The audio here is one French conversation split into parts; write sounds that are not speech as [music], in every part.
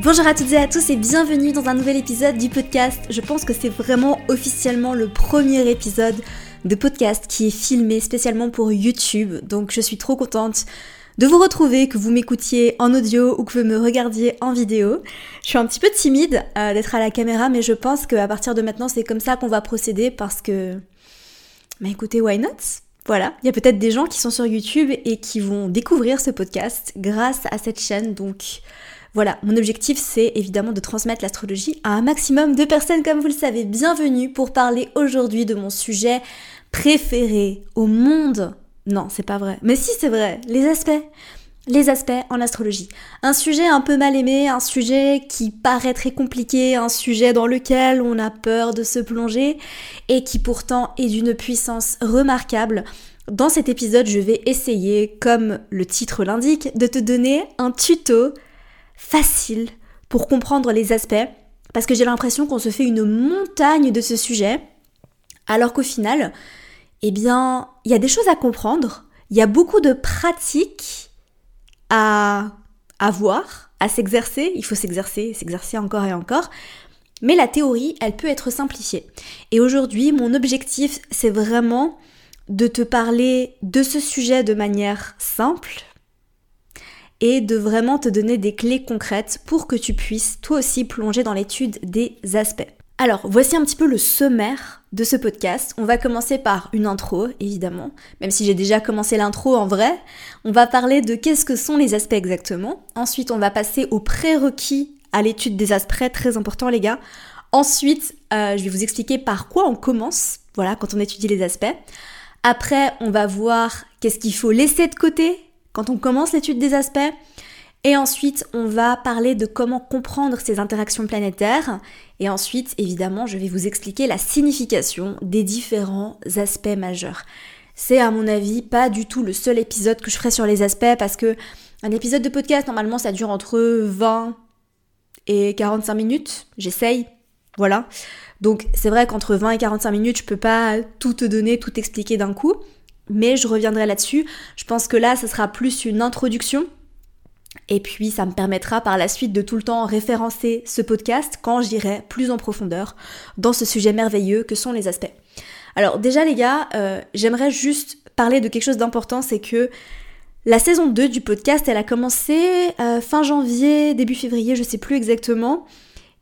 Bonjour à toutes et à tous et bienvenue dans un nouvel épisode du podcast. Je pense que c'est vraiment officiellement le premier épisode de podcast qui est filmé spécialement pour YouTube. Donc je suis trop contente de vous retrouver, que vous m'écoutiez en audio ou que vous me regardiez en vidéo. Je suis un petit peu timide euh, d'être à la caméra, mais je pense qu'à partir de maintenant, c'est comme ça qu'on va procéder parce que... Mais écoutez, why not? Voilà, il y a peut-être des gens qui sont sur YouTube et qui vont découvrir ce podcast grâce à cette chaîne, donc voilà, mon objectif c'est évidemment de transmettre l'astrologie à un maximum de personnes comme vous le savez. Bienvenue pour parler aujourd'hui de mon sujet préféré au monde. Non, c'est pas vrai. Mais si c'est vrai, les aspects. Les aspects en astrologie. Un sujet un peu mal aimé, un sujet qui paraît très compliqué, un sujet dans lequel on a peur de se plonger et qui pourtant est d'une puissance remarquable. Dans cet épisode, je vais essayer, comme le titre l'indique, de te donner un tuto facile pour comprendre les aspects, parce que j'ai l'impression qu'on se fait une montagne de ce sujet, alors qu'au final, eh bien, il y a des choses à comprendre, il y a beaucoup de pratiques à avoir, à s'exercer, il faut s'exercer, s'exercer encore et encore, mais la théorie, elle peut être simplifiée. Et aujourd'hui, mon objectif, c'est vraiment de te parler de ce sujet de manière simple, et de vraiment te donner des clés concrètes pour que tu puisses toi aussi plonger dans l'étude des aspects. Alors, voici un petit peu le sommaire de ce podcast. On va commencer par une intro, évidemment, même si j'ai déjà commencé l'intro en vrai. On va parler de qu'est-ce que sont les aspects exactement. Ensuite, on va passer aux prérequis à l'étude des aspects, très important les gars. Ensuite, euh, je vais vous expliquer par quoi on commence, voilà, quand on étudie les aspects. Après, on va voir qu'est-ce qu'il faut laisser de côté, quand on commence l'étude des aspects. Et ensuite, on va parler de comment comprendre ces interactions planétaires. Et ensuite, évidemment, je vais vous expliquer la signification des différents aspects majeurs. C'est à mon avis pas du tout le seul épisode que je ferai sur les aspects parce que un épisode de podcast, normalement, ça dure entre 20 et 45 minutes. J'essaye. Voilà. Donc, c'est vrai qu'entre 20 et 45 minutes, je peux pas tout te donner, tout expliquer d'un coup mais je reviendrai là-dessus. Je pense que là, ce sera plus une introduction. Et puis, ça me permettra par la suite de tout le temps référencer ce podcast quand j'irai plus en profondeur dans ce sujet merveilleux que sont les aspects. Alors déjà les gars, euh, j'aimerais juste parler de quelque chose d'important, c'est que la saison 2 du podcast, elle a commencé euh, fin janvier, début février, je sais plus exactement.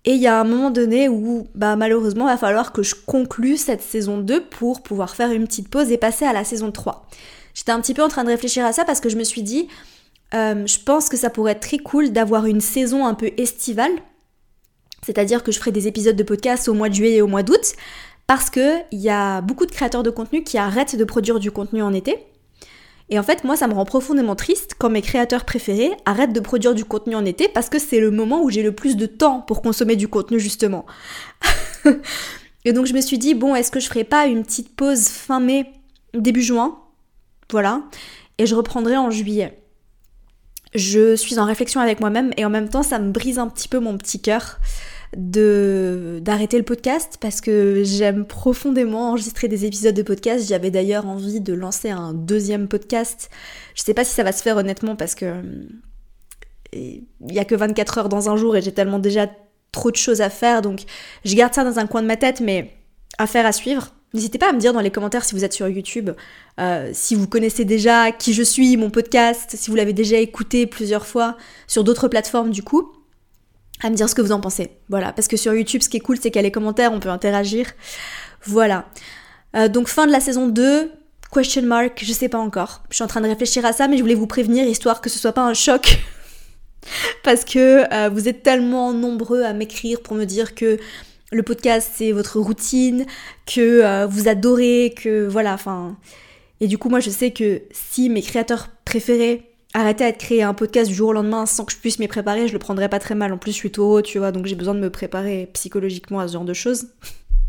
Et il y a un moment donné où bah, malheureusement il va falloir que je conclue cette saison 2 pour pouvoir faire une petite pause et passer à la saison 3. J'étais un petit peu en train de réfléchir à ça parce que je me suis dit, euh, je pense que ça pourrait être très cool d'avoir une saison un peu estivale. C'est-à-dire que je ferai des épisodes de podcast au mois de juillet et au mois d'août. Parce qu'il y a beaucoup de créateurs de contenu qui arrêtent de produire du contenu en été. Et en fait, moi, ça me rend profondément triste quand mes créateurs préférés arrêtent de produire du contenu en été parce que c'est le moment où j'ai le plus de temps pour consommer du contenu, justement. [laughs] et donc, je me suis dit, bon, est-ce que je ferais pas une petite pause fin mai, début juin? Voilà. Et je reprendrai en juillet. Je suis en réflexion avec moi-même et en même temps, ça me brise un petit peu mon petit cœur d'arrêter le podcast parce que j'aime profondément enregistrer des épisodes de podcast. J'avais d'ailleurs envie de lancer un deuxième podcast. Je sais pas si ça va se faire honnêtement parce que il y a que 24 heures dans un jour et j'ai tellement déjà trop de choses à faire donc je garde ça dans un coin de ma tête mais affaire à suivre. N'hésitez pas à me dire dans les commentaires si vous êtes sur YouTube, euh, si vous connaissez déjà qui je suis, mon podcast, si vous l'avez déjà écouté plusieurs fois sur d'autres plateformes du coup à me dire ce que vous en pensez. Voilà, parce que sur YouTube, ce qui est cool, c'est qu'il les commentaires, on peut interagir. Voilà. Euh, donc fin de la saison 2, question mark, je sais pas encore. Je suis en train de réfléchir à ça, mais je voulais vous prévenir, histoire que ce soit pas un choc. [laughs] parce que euh, vous êtes tellement nombreux à m'écrire pour me dire que le podcast c'est votre routine, que euh, vous adorez, que voilà, enfin... Et du coup, moi je sais que si mes créateurs préférés arrêter à créer un podcast du jour au lendemain sans que je puisse m'y préparer, je le prendrais pas très mal. En plus, je suis taureau, tu vois, donc j'ai besoin de me préparer psychologiquement à ce genre de choses.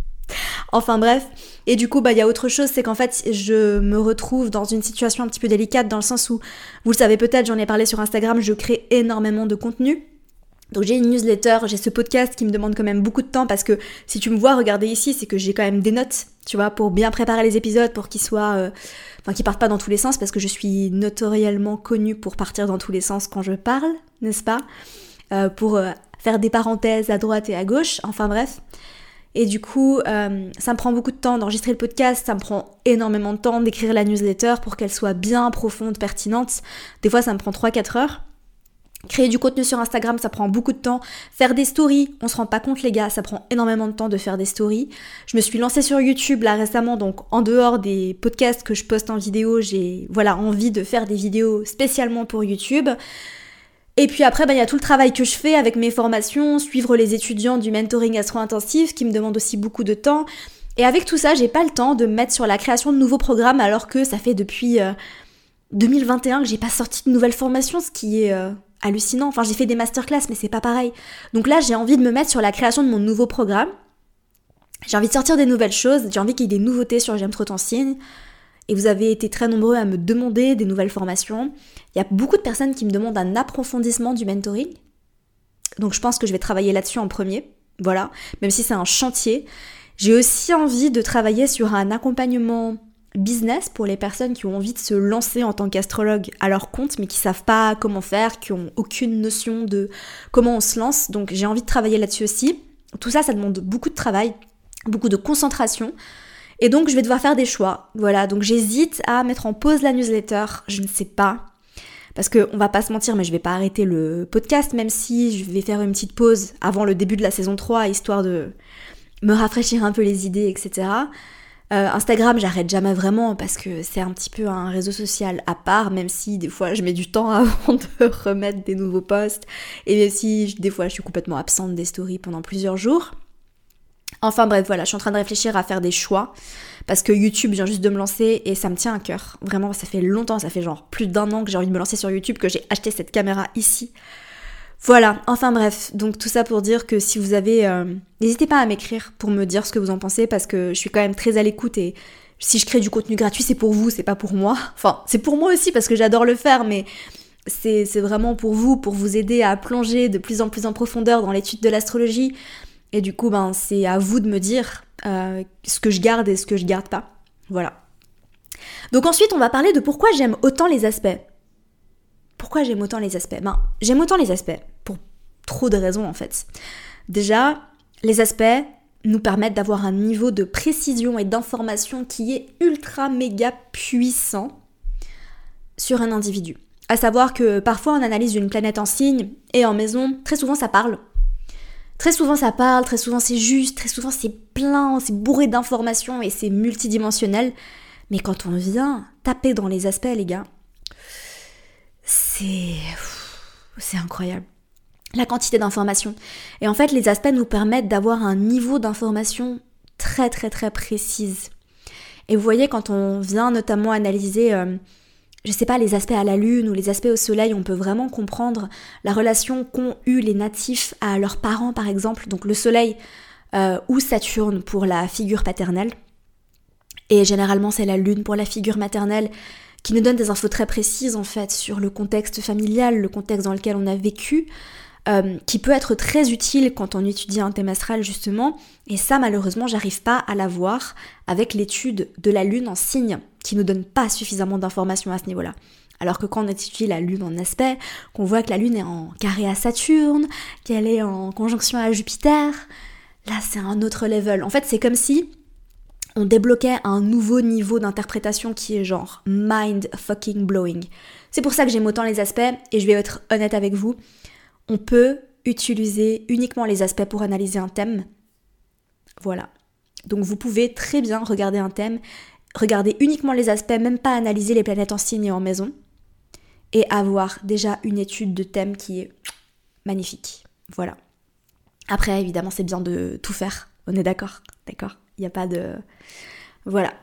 [laughs] enfin bref. Et du coup, bah il y a autre chose, c'est qu'en fait, je me retrouve dans une situation un petit peu délicate dans le sens où, vous le savez peut-être, j'en ai parlé sur Instagram, je crée énormément de contenu. Donc j'ai une newsletter, j'ai ce podcast qui me demande quand même beaucoup de temps parce que si tu me vois regarder ici, c'est que j'ai quand même des notes, tu vois, pour bien préparer les épisodes, pour qu'ils soient, euh, enfin qu'ils partent pas dans tous les sens parce que je suis notoriellement connue pour partir dans tous les sens quand je parle, n'est-ce pas? Euh, Pour euh, faire des parenthèses à droite et à gauche, enfin bref. Et du coup, euh, ça me prend beaucoup de temps d'enregistrer le podcast, ça me prend énormément de temps d'écrire la newsletter pour qu'elle soit bien profonde, pertinente. Des fois, ça me prend 3-4 heures. Créer du contenu sur Instagram, ça prend beaucoup de temps. Faire des stories, on se rend pas compte les gars, ça prend énormément de temps de faire des stories. Je me suis lancée sur YouTube là récemment, donc en dehors des podcasts que je poste en vidéo, j'ai voilà envie de faire des vidéos spécialement pour YouTube. Et puis après, bah, il y a tout le travail que je fais avec mes formations, suivre les étudiants du mentoring astro-intensif qui me demande aussi beaucoup de temps. Et avec tout ça, j'ai pas le temps de me mettre sur la création de nouveaux programmes alors que ça fait depuis 2021 euh, que j'ai pas sorti de nouvelles formations, ce qui est euh, hallucinant. Enfin, j'ai fait des masterclass, mais c'est pas pareil. Donc là, j'ai envie de me mettre sur la création de mon nouveau programme. J'ai envie de sortir des nouvelles choses, j'ai envie qu'il y ait des nouveautés sur J'aime trop ton signe. Et vous avez été très nombreux à me demander des nouvelles formations. Il y a beaucoup de personnes qui me demandent un approfondissement du mentoring. Donc je pense que je vais travailler là-dessus en premier. Voilà, même si c'est un chantier. J'ai aussi envie de travailler sur un accompagnement business pour les personnes qui ont envie de se lancer en tant qu'astrologue à leur compte mais qui savent pas comment faire, qui ont aucune notion de comment on se lance. Donc j'ai envie de travailler là-dessus aussi. Tout ça, ça demande beaucoup de travail, beaucoup de concentration. Et donc je vais devoir faire des choix. Voilà, donc j'hésite à mettre en pause la newsletter, je ne sais pas. Parce qu'on va pas se mentir, mais je vais pas arrêter le podcast, même si je vais faire une petite pause avant le début de la saison 3, histoire de me rafraîchir un peu les idées, etc. Euh, Instagram, j'arrête jamais vraiment parce que c'est un petit peu un réseau social à part, même si des fois je mets du temps [laughs] avant de remettre des nouveaux posts, et même si des fois je suis complètement absente des stories pendant plusieurs jours. Enfin bref, voilà, je suis en train de réfléchir à faire des choix parce que YouTube vient juste de me lancer et ça me tient à cœur. Vraiment, ça fait longtemps, ça fait genre plus d'un an que j'ai envie de me lancer sur YouTube, que j'ai acheté cette caméra ici voilà, enfin bref, donc tout ça pour dire que si vous avez... Euh, n'hésitez pas à m'écrire pour me dire ce que vous en pensez parce que je suis quand même très à l'écoute et si je crée du contenu gratuit c'est pour vous, c'est pas pour moi. [laughs] Enfin, c'est pour moi aussi parce que j'adore le faire mais c'est vraiment pour vous, pour vous aider à plonger de plus en plus en profondeur dans l'étude de l'astrologie. Et du coup, ben, c'est à vous de me dire euh, ce que je garde et ce que je garde pas. Voilà. Donc ensuite, on va parler de pourquoi j'aime autant les aspects. Pourquoi j'aime autant les aspects? Ben, j'aime autant les aspects pour trop de raisons en fait. Déjà, les aspects nous permettent d'avoir un niveau de précision et d'information qui est ultra méga puissant sur un individu. À savoir que parfois on analyse une planète en signe et en maison, très souvent ça parle. Très souvent ça parle, très souvent c'est juste, très souvent c'est plein, c'est bourré d'informations et c'est multidimensionnel. Mais quand on vient taper dans les aspects, les gars, c'est. Incroyable. La quantité d'informations. Et en fait, les aspects nous permettent d'avoir un niveau d'information très très très précise. Et vous voyez, quand on vient notamment analyser, euh, je sais pas, les aspects à la Lune ou les aspects au Soleil, on peut vraiment comprendre la relation qu'ont eu les natifs à leurs parents, par exemple. Donc le Soleil euh, ou Saturne pour la figure paternelle. Et généralement, c'est la Lune pour la figure maternelle qui nous donne des infos très précises en fait sur le contexte familial, le contexte dans lequel on a vécu, euh, qui peut être très utile quand on étudie un thème astral justement. Et ça malheureusement j'arrive pas à l'avoir avec l'étude de la lune en signe, qui nous donne pas suffisamment d'informations à ce niveau-là. Alors que quand on étudie la Lune en aspect, qu'on voit que la Lune est en carré à Saturne, qu'elle est en conjonction à Jupiter, là c'est un autre level. En fait c'est comme si on débloquait un nouveau niveau d'interprétation qui est genre mind fucking blowing. C'est pour ça que j'aime autant les aspects et je vais être honnête avec vous. On peut utiliser uniquement les aspects pour analyser un thème. Voilà. Donc vous pouvez très bien regarder un thème, regarder uniquement les aspects, même pas analyser les planètes en signe et en maison, et avoir déjà une étude de thème qui est magnifique. Voilà. Après, évidemment, c'est bien de tout faire. On est d'accord D'accord? Il n'y a pas de... Voilà.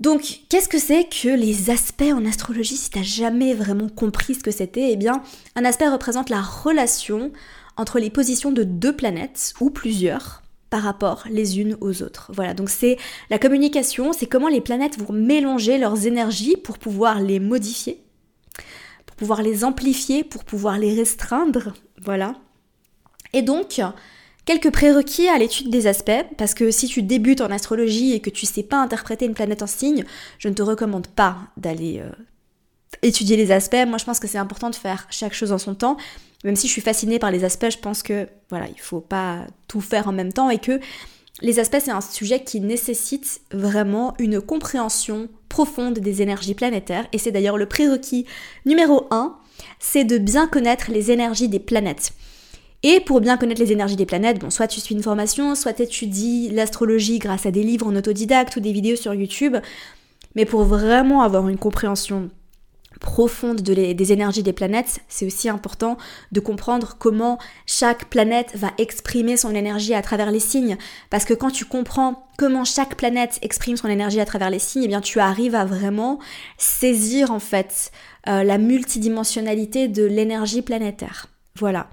Donc, qu'est-ce que c'est que les aspects en astrologie si t'as jamais vraiment compris ce que c'était? Eh bien, un aspect représente la relation entre les positions de deux planètes ou plusieurs par rapport les unes aux autres. Voilà, donc c'est la communication, c'est comment les planètes vont mélanger leurs énergies pour pouvoir les modifier, pour pouvoir les amplifier, pour pouvoir les restreindre. Voilà. Et donc, Quelques prérequis à l'étude des aspects, parce que si tu débutes en astrologie et que tu sais pas interpréter une planète en signe, je ne te recommande pas d'aller euh, étudier les aspects. Moi, je pense que c'est important de faire chaque chose en son temps. Même si je suis fascinée par les aspects, je pense que voilà, il faut pas tout faire en même temps et que les aspects, c'est un sujet qui nécessite vraiment une compréhension profonde des énergies planétaires. Et c'est d'ailleurs le prérequis numéro 1, c'est de bien connaître les énergies des planètes. Et pour bien connaître les énergies des planètes, bon, soit tu suis une formation, soit tu étudies l'astrologie grâce à des livres en autodidacte ou des vidéos sur YouTube. Mais pour vraiment avoir une compréhension profonde des énergies des planètes, c'est aussi important de comprendre comment chaque planète va exprimer son énergie à travers les signes. Parce que quand tu comprends comment chaque planète exprime son énergie à travers les signes, eh bien tu arrives à vraiment saisir en fait euh, la multidimensionnalité de l'énergie planétaire. Voilà.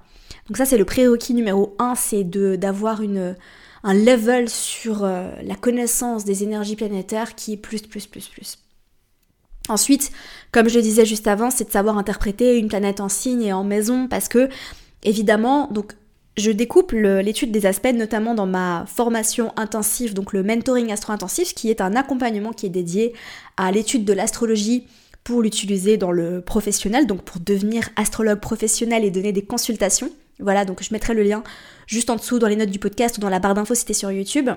Donc ça c'est le prérequis numéro un, c'est d'avoir un level sur euh, la connaissance des énergies planétaires qui est plus plus plus plus. Ensuite, comme je le disais juste avant, c'est de savoir interpréter une planète en signe et en maison parce que, évidemment, donc je découpe l'étude des aspects notamment dans ma formation intensive, donc le mentoring astro-intensif, qui est un accompagnement qui est dédié à l'étude de l'astrologie pour l'utiliser dans le professionnel, donc pour devenir astrologue professionnel et donner des consultations. Voilà, donc je mettrai le lien juste en dessous dans les notes du podcast ou dans la barre d'infos si sur YouTube.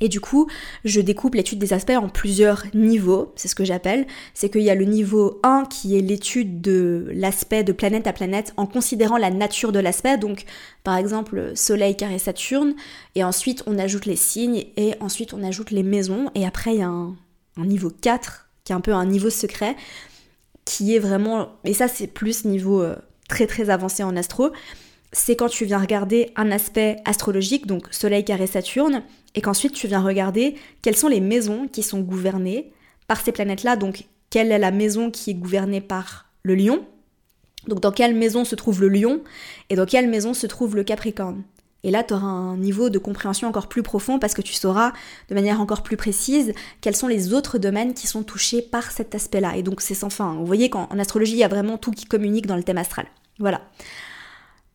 Et du coup, je découpe l'étude des aspects en plusieurs niveaux, c'est ce que j'appelle. C'est qu'il y a le niveau 1 qui est l'étude de l'aspect de planète à planète en considérant la nature de l'aspect, donc par exemple Soleil carré Saturne, et ensuite on ajoute les signes, et ensuite on ajoute les maisons, et après il y a un, niveau 4 qui est un peu un niveau secret, qui est vraiment, et ça c'est plus niveau euh, très très avancé en astro, c'est quand tu viens regarder un aspect astrologique, donc Soleil carré Saturne, et qu'ensuite tu viens regarder quelles sont les maisons qui sont gouvernées par ces planètes-là, donc quelle est la maison qui est gouvernée par le lion, donc dans quelle maison se trouve le lion, et dans quelle maison se trouve le capricorne? Et là, tu auras un niveau de compréhension encore plus profond parce que tu sauras de manière encore plus précise quels sont les autres domaines qui sont touchés par cet aspect-là. Et donc c'est sans fin. Vous voyez qu'en astrologie, il y a vraiment tout qui communique dans le thème astral. Voilà.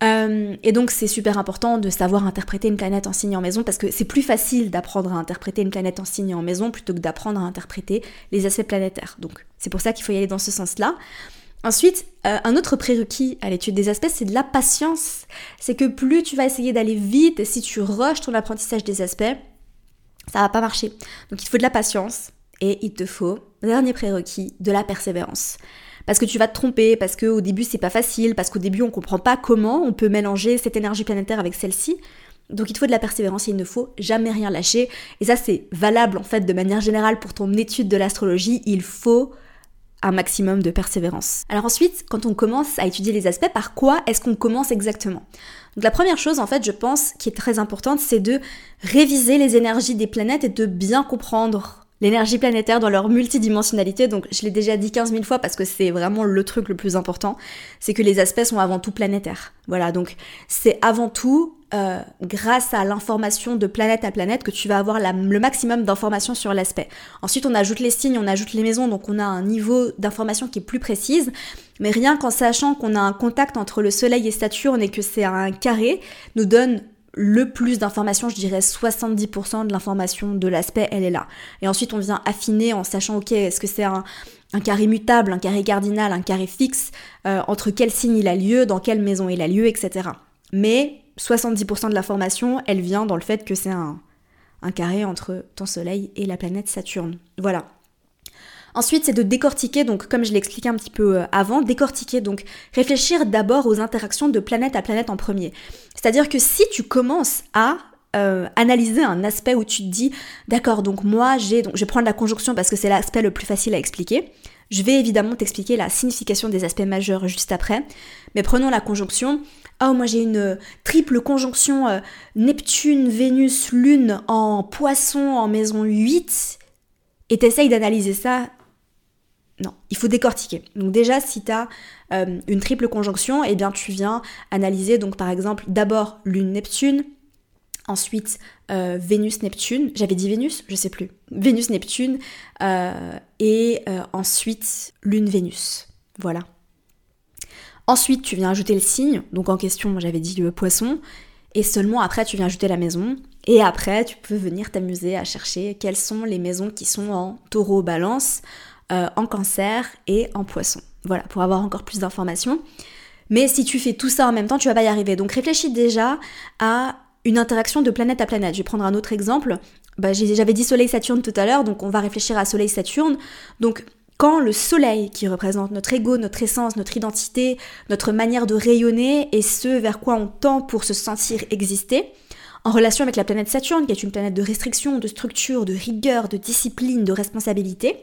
Euh, et donc c'est super important de savoir interpréter une planète en signe en maison parce que c'est plus facile d'apprendre à interpréter une planète en signe en maison plutôt que d'apprendre à interpréter les aspects planétaires. Donc c'est pour ça qu'il faut y aller dans ce sens-là. Ensuite, euh, un autre prérequis à l'étude des aspects, c'est de la patience. C'est que plus tu vas essayer d'aller vite, si tu rushes ton apprentissage des aspects, ça va pas marcher. Donc il faut de la patience et il te faut, dernier prérequis, de la persévérance parce que tu vas te tromper, parce qu'au début c'est pas facile, parce qu'au début on comprend pas comment on peut mélanger cette énergie planétaire avec celle-ci. Donc il te faut de la persévérance et il ne faut jamais rien lâcher. Et ça c'est valable en fait de manière générale pour ton étude de l'astrologie. Il faut un maximum de persévérance. Alors ensuite, quand on commence à étudier les aspects, par quoi est-ce qu'on commence exactement? Donc la première chose en fait, je pense, qui est très importante, c'est de réviser les énergies des planètes et de bien comprendre l'énergie planétaire dans leur multidimensionnalité. Donc je l'ai déjà dit 15 000 fois parce que c'est vraiment le truc le plus important, c'est que les aspects sont avant tout planétaires. Voilà, donc c'est avant tout euh, grâce à l'information de planète à planète que tu vas avoir le maximum d'informations sur l'aspect. Ensuite on ajoute les signes, on ajoute les maisons, donc on a un niveau d'information qui est plus précise. Mais rien qu'en sachant qu'on a un contact entre le Soleil et Saturne et que c'est un carré, nous donne le plus d'informations, je dirais 70% de l'information de l'aspect, elle est là. Et ensuite, on vient affiner en sachant, ok, est-ce que c'est un, carré mutable, un carré cardinal, un carré fixe, euh, entre quel signe il a lieu, dans quelle maison il a lieu, etc. Mais 70% de l'information, elle vient dans le fait que c'est un, un carré entre ton Soleil et la planète Saturne. Voilà. Ensuite, c'est de décortiquer, donc comme je l'ai expliqué un petit peu euh, avant, décortiquer, donc réfléchir d'abord aux interactions de planète à planète en premier. C'est-à-dire que si tu commences à euh, analyser un aspect où tu te dis, d'accord, donc moi j'ai, donc je vais prendre la conjonction parce que c'est l'aspect le plus facile à expliquer. Je vais évidemment t'expliquer la signification des aspects majeurs juste après, mais prenons la conjonction. Oh, moi j'ai une triple conjonction euh, Neptune, Vénus, Lune en poisson en maison 8, et t'essayes d'analyser ça non, il faut décortiquer. Donc déjà, si tu as euh, une triple conjonction, eh bien tu viens analyser donc par exemple d'abord Lune-Neptune, ensuite euh, Vénus-Neptune, j'avais dit Vénus, je sais plus, Vénus-Neptune, euh, et ensuite Lune-Vénus. Voilà. Ensuite, tu viens ajouter le signe, donc en question, j'avais dit le poisson, et seulement après, tu viens ajouter la maison. Et après, tu peux venir t'amuser à chercher quelles sont les maisons qui sont en taureau balance, euh, en cancer et en poisson. Voilà, pour avoir encore plus d'informations. Mais si tu fais tout ça en même temps, tu vas pas y arriver. Donc réfléchis déjà à une interaction de planète à planète. Je vais prendre un autre exemple. Bah, j'avais dit Soleil-Saturne tout à l'heure, donc on va réfléchir à Soleil-Saturne. Donc quand le Soleil, qui représente notre ego, notre essence, notre identité, notre manière de rayonner et ce vers quoi on tend pour se sentir exister, en relation avec la planète Saturne, qui est une planète de restriction, de structure, de rigueur, de discipline, de responsabilité,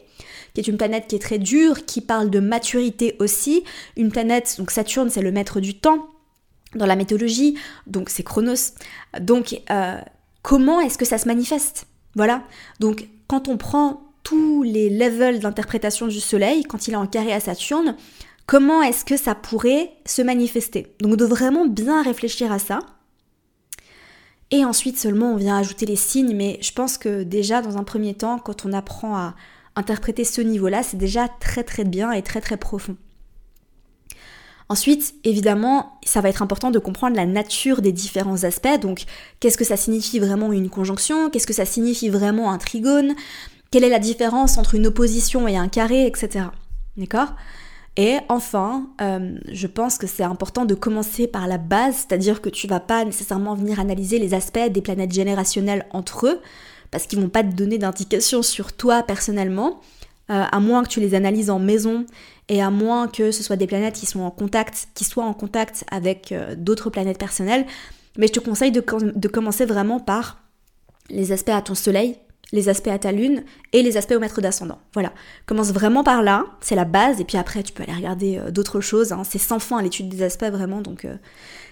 qui est une planète qui est très dure, qui parle de maturité aussi, une planète, donc Saturne c'est le maître du temps dans la mythologie, donc c'est Chronos. Donc euh, comment est-ce que ça se manifeste? Voilà, donc quand on prend tous les levels d'interprétation du Soleil, quand il est en carré à Saturne, comment est-ce que ça pourrait se manifester? Donc de vraiment bien réfléchir à ça. Et ensuite seulement on vient ajouter les signes, mais je pense que déjà dans un premier temps, quand on apprend à interpréter ce niveau-là, c'est déjà très très bien et très très profond. Ensuite, évidemment, ça va être important de comprendre la nature des différents aspects. Donc, qu'est-ce que ça signifie vraiment une conjonction? Qu'est-ce que ça signifie vraiment un trigone? Quelle est la différence entre une opposition et un carré, etc. D'accord? Et enfin, euh, je pense que c'est important de commencer par la base, c'est-à-dire que tu vas pas nécessairement venir analyser les aspects des planètes générationnelles entre eux, parce qu'ils vont pas te donner d'indications sur toi personnellement, euh, à moins que tu les analyses en maison et à moins que ce soit des planètes qui sont en contact, qui soient en contact avec euh, d'autres planètes personnelles. Mais je te conseille de, commencer vraiment par les aspects à ton soleil, les aspects à ta lune et les aspects au maître d'ascendant. Voilà. Commence vraiment par là, c'est la base, et puis après tu peux aller regarder euh, d'autres choses. Hein. C'est sans fin l'étude des aspects vraiment, donc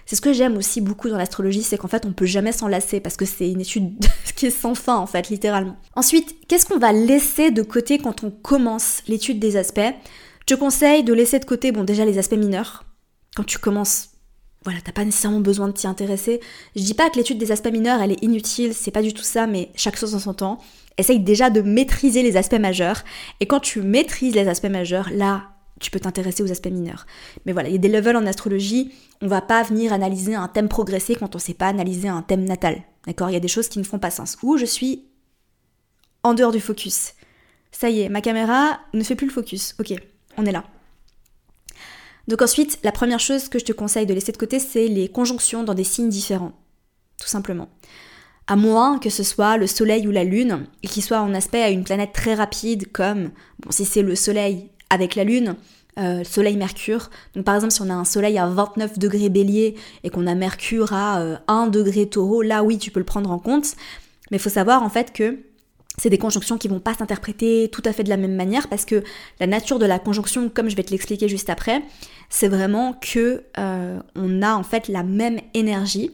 c'est ce que j'aime aussi beaucoup dans l'astrologie, c'est qu'en fait on peut jamais s'en lasser parce que c'est une étude [laughs] qui est sans fin en fait, littéralement. Ensuite, qu'est-ce qu'on va laisser de côté quand on commence l'étude des aspects? Je te conseille de laisser de côté, bon déjà les aspects mineurs. Quand tu commences voilà, t'as pas nécessairement besoin de t'y intéresser. Je dis pas que l'étude des aspects mineurs, elle est inutile, c'est pas du tout ça, mais chaque chose en son temps. Essaye déjà de maîtriser les aspects majeurs. Et quand tu maîtrises les aspects majeurs, là, tu peux t'intéresser aux aspects mineurs. Mais voilà, il y a des levels en astrologie, on va pas venir analyser un thème progressé quand on sait pas analyser un thème natal. D'accord? Il y a des choses qui ne font pas sens. Ou je suis en dehors du focus. Ça y est, ma caméra ne fait plus le focus. Ok, on est là. Donc ensuite, la première chose que je te conseille de laisser de côté, c'est les conjonctions dans des signes différents. Tout simplement. À moins que ce soit le Soleil ou la Lune, et qu'il soit en aspect à une planète très rapide, comme, bon, si c'est le Soleil avec la Lune, euh, Soleil-Mercure. Donc par exemple, si on a un Soleil à 29 degrés bélier et qu'on a Mercure à 1 euh, degré taureau, là oui, tu peux le prendre en compte. Mais il faut savoir en fait que c'est des conjonctions qui vont pas s'interpréter tout à fait de la même manière parce que la nature de la conjonction, comme je vais te l'expliquer juste après, c'est vraiment que euh, on a en fait la même énergie.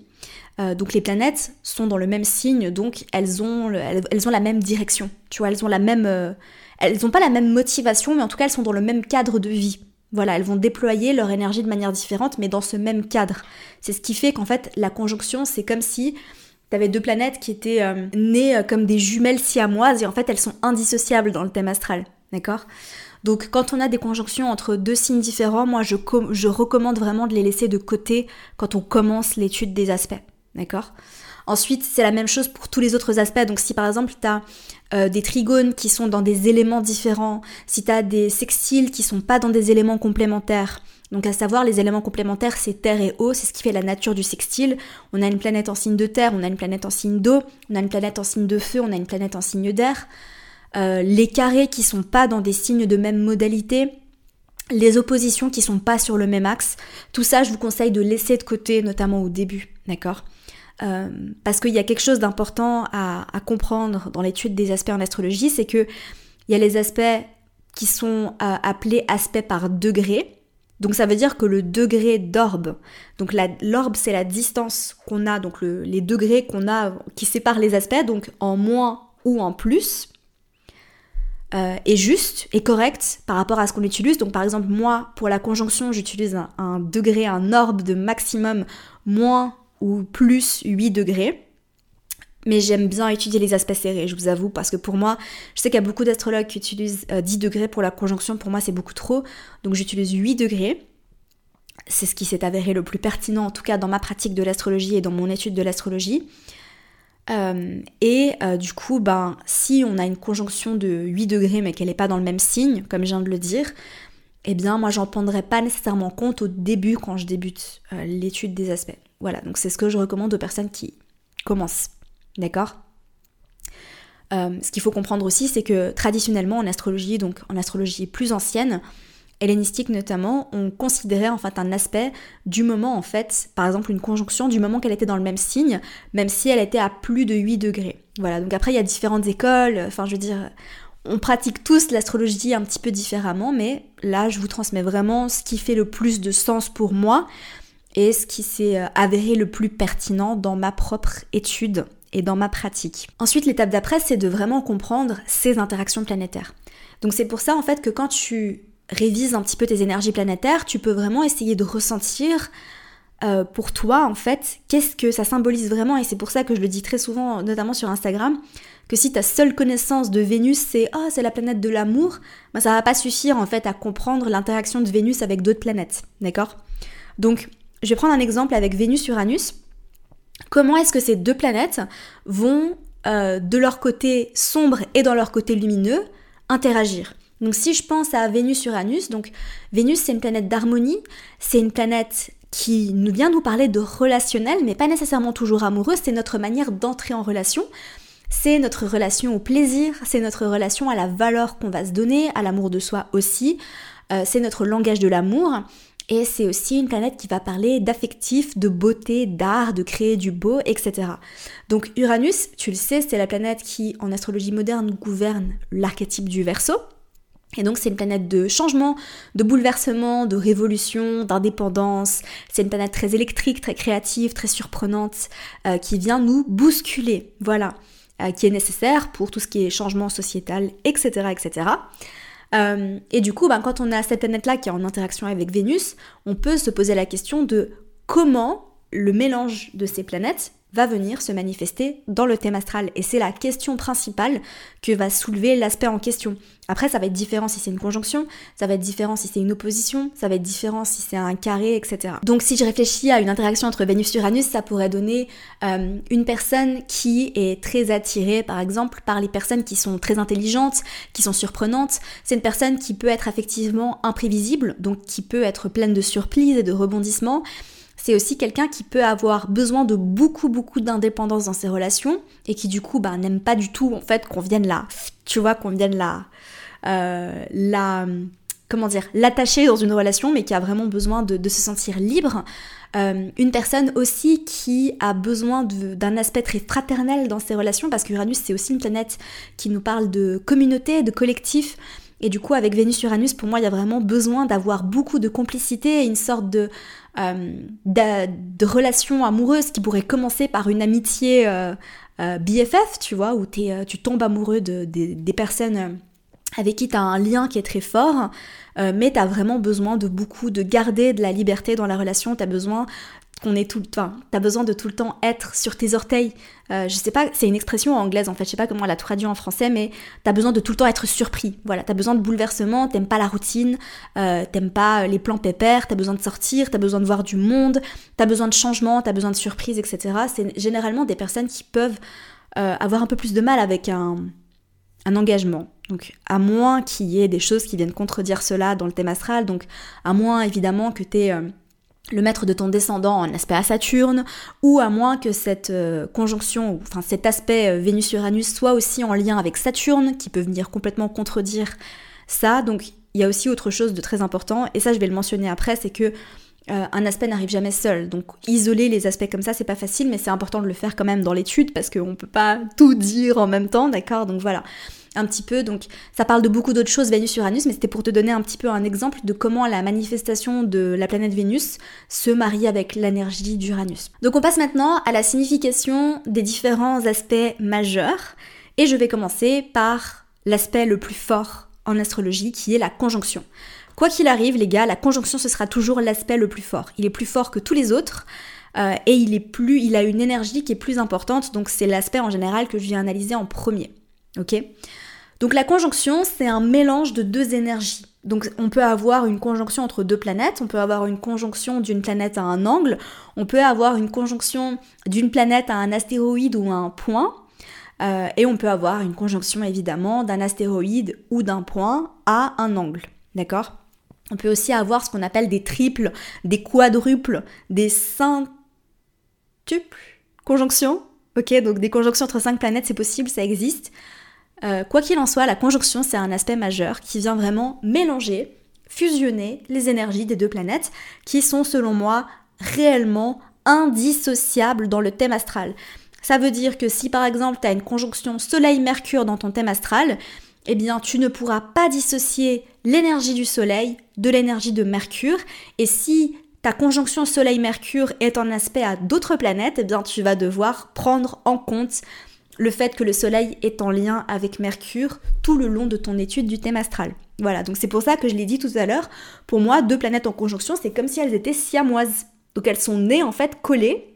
Euh, donc les planètes sont dans le même signe, donc elles ont, elles, ont la même direction. Tu vois, elles ont la même, euh, elles n'ont pas la même motivation, mais en tout cas elles sont dans le même cadre de vie. Voilà, elles vont déployer leur énergie de manière différente, mais dans ce même cadre. C'est ce qui fait qu'en fait la conjonction, c'est comme si T'avais deux planètes qui étaient euh, nées euh, comme des jumelles siamoises et en fait elles sont indissociables dans le thème astral. D'accord? Donc quand on a des conjonctions entre deux signes différents, moi je, je recommande vraiment de les laisser de côté quand on commence l'étude des aspects. D'accord? Ensuite, c'est la même chose pour tous les autres aspects. Donc si par exemple tu euh, des trigones qui sont dans des éléments différents, si tu des sextiles qui sont pas dans des éléments complémentaires, donc à savoir, les éléments complémentaires, c'est terre et eau, c'est ce qui fait la nature du sextile. On a une planète en signe de terre, on a une planète en signe d'eau, on a une planète en signe de feu, on a une planète en signe d'air. Euh, les carrés qui sont pas dans des signes de même modalité, les oppositions qui sont pas sur le même axe, tout ça, je vous conseille de laisser de côté, notamment au début, d'accord? Euh, parce qu'il y a quelque chose d'important à, comprendre dans l'étude des aspects en astrologie, c'est que il y a les aspects qui sont euh, appelés aspects par degré, donc ça veut dire que le degré d'orbe, donc l'orbe c'est la distance qu'on a, donc les degrés qu'on a qui séparent les aspects, donc en moins ou en plus, euh, est juste et correct par rapport à ce qu'on utilise. Donc par exemple moi pour la conjonction j'utilise un, un, degré, un orbe de maximum moins ou plus 8 degrés. Mais j'aime bien étudier les aspects serrés, je vous avoue, parce que pour moi, je sais qu'il y a beaucoup d'astrologues qui utilisent 10 euh, degrés pour la conjonction, pour moi c'est beaucoup trop, donc j'utilise 8 degrés. C'est ce qui s'est avéré le plus pertinent, en tout cas dans ma pratique de l'astrologie et dans mon étude de l'astrologie. Euh, et euh, du coup, ben, si on a une conjonction de 8 degrés mais qu'elle n'est pas dans le même signe, comme je viens de le dire, eh bien moi j'en prendrai pas nécessairement compte au début quand je débute l'étude des aspects. Voilà, donc c'est ce que je recommande aux personnes qui commencent. D'accord? Euh, Ce qu'il faut comprendre aussi, c'est que traditionnellement en astrologie, donc en astrologie plus ancienne, hellénistique notamment, on considérait en fait un aspect du moment en fait, par exemple une conjonction du moment qu'elle était dans le même signe, même si elle était à plus de 8 degrés. Voilà, donc après il y a différentes écoles, enfin je veux dire, on pratique tous l'astrologie un petit peu différemment, mais là, je vous transmets vraiment ce qui fait le plus de sens pour moi et ce qui s'est euh, avéré le plus pertinent dans ma propre étude et dans ma pratique. Ensuite, l'étape d'après, c'est de vraiment comprendre ces interactions planétaires. Donc c'est pour ça en fait que quand tu révises un petit peu tes énergies planétaires, tu peux vraiment essayer de ressentir euh, pour toi en fait qu'est-ce que ça symbolise vraiment et c'est pour ça que je le dis très souvent, notamment sur Instagram, que si ta seule connaissance de Vénus c'est oh c'est la planète de l'amour, bah ça va pas suffire en fait à comprendre l'interaction de Vénus avec d'autres planètes, d'accord? Donc je vais prendre un exemple avec Vénus-Uranus. Comment est-ce que ces deux planètes vont euh, de leur côté sombre et dans leur côté lumineux interagir? Donc si je pense à Vénus-Uranus, donc Vénus c'est une planète d'harmonie, c'est une planète qui nous vient nous parler de relationnel, mais pas nécessairement toujours amoureux, c'est notre manière d'entrer en relation. C'est notre relation au plaisir, c'est notre relation à la valeur qu'on va se donner, à l'amour de soi aussi, euh, c'est notre langage de l'amour. Et c'est aussi une planète qui va parler d'affectif, de beauté, d'art, de créer du beau, etc. Donc Uranus, tu le sais, c'est la planète qui, en astrologie moderne, gouverne l'archétype du Verseau. Et donc c'est une planète de changement, de bouleversement, de révolution, d'indépendance. C'est une planète très électrique, très créative, très surprenante, euh, qui vient nous bousculer. Voilà. Euh, qui est nécessaire pour tout ce qui est changement sociétal, etc. etc. Euh, et du coup, ben, quand on a cette planète-là qui est en interaction avec Vénus, on peut se poser la question de comment le mélange de ces planètes va venir se manifester dans le thème astral. Et c'est la question principale que va soulever l'aspect en question. Après, ça va être différent si c'est une conjonction, ça va être différent si c'est une opposition, ça va être différent si c'est un carré, etc. Donc si je réfléchis à une interaction entre Vénus et Uranus, ça pourrait donner euh, une personne qui est très attirée, par exemple, par les personnes qui sont très intelligentes, qui sont surprenantes. C'est une personne qui peut être effectivement imprévisible, donc qui peut être pleine de surprises et de rebondissements c'est aussi quelqu'un qui peut avoir besoin de beaucoup beaucoup d'indépendance dans ses relations et qui du coup bah, n'aime pas du tout en fait qu'on vienne là, tu vois, qu'on vienne là, euh, la, comment dire, l'attacher dans une relation mais qui a vraiment besoin de, se sentir libre. Euh, une personne aussi qui a besoin d'un aspect très fraternel dans ses relations parce qu'Uranus c'est aussi une planète qui nous parle de communauté, de collectif. Et du coup, avec Vénus-Uranus, pour moi, il y a vraiment besoin d'avoir beaucoup de complicité et une sorte de, euh, de, relations amoureuses qui pourraient commencer par une amitié euh, euh, BFF, tu vois, où tu tombes amoureux de, des personnes avec qui tu as un lien qui est très fort, mais tu as vraiment besoin de beaucoup, de garder de la liberté dans la relation, tu as besoin qu'on est tout le temps, t'as besoin de tout le temps être sur tes orteils. Euh, je sais pas, c'est une expression anglaise en fait, je sais pas comment elle a traduit en français, mais t'as besoin de tout le temps être surpris. Voilà, t'as besoin de bouleversement, t'aimes pas la routine, euh, t'aimes pas les plans pépères, t'as besoin de sortir, t'as besoin de voir du monde, t'as besoin de changement, t'as besoin de surprise, etc. C'est généralement des personnes qui peuvent euh, avoir un peu plus de mal avec un, un engagement. Donc, à moins qu'il y ait des choses qui viennent contredire cela dans le thème astral, donc à moins évidemment que t'aies le maître de ton descendant en aspect à Saturne, ou à moins que cette euh, conjonction, enfin cet aspect euh, Vénus-Uranus soit aussi en lien avec Saturne, qui peut venir complètement contredire ça. Donc il y a aussi autre chose de très important, et ça je vais le mentionner après, c'est que euh, un aspect n'arrive jamais seul. Donc isoler les aspects comme ça, c'est pas facile, mais c'est important de le faire quand même dans l'étude, parce qu'on peut pas tout dire en même temps, d'accord? Donc voilà un petit peu. Donc ça parle de beaucoup d'autres choses, Vénus-Uranus, mais c'était pour te donner un petit peu un exemple de comment la manifestation de la planète Vénus se marie avec l'énergie d'Uranus. Donc on passe maintenant à la signification des différents aspects majeurs, et je vais commencer par l'aspect le plus fort en astrologie, qui est la conjonction. Quoi qu'il arrive, les gars, la conjonction ce sera toujours l'aspect le plus fort. Il est plus fort que tous les autres. Euh, et il est plus, il a une énergie qui est plus importante, donc c'est l'aspect en général que je viens analyser en premier. Ok? Donc la conjonction, c'est un mélange de deux énergies. Donc on peut avoir une conjonction entre deux planètes, on peut avoir une conjonction d'une planète à un angle, on peut avoir une conjonction d'une planète à un astéroïde ou à un point, euh, et on peut avoir une conjonction évidemment d'un astéroïde ou d'un point à un angle. D'accord? On peut aussi avoir ce qu'on appelle des triples, des quadruples, des centuples conjonctions. Ok, donc des conjonctions entre cinq planètes, c'est possible, ça existe. Euh, quoi qu'il en soit, la conjonction, c'est un aspect majeur qui vient vraiment mélanger, fusionner les énergies des deux planètes qui sont, selon moi, réellement indissociables dans le thème astral. Ça veut dire que si par exemple tu as une conjonction Soleil-Mercure dans ton thème astral, eh bien tu ne pourras pas dissocier l'énergie du Soleil de l'énergie de Mercure. Et si ta conjonction Soleil-Mercure est en aspect à d'autres planètes, eh bien tu vas devoir prendre en compte le fait que le Soleil est en lien avec Mercure tout le long de ton étude du thème astral. Voilà, donc c'est pour ça que je l'ai dit tout à l'heure, pour moi, deux planètes en conjonction, c'est comme si elles étaient siamoises. Donc elles sont nées en fait collées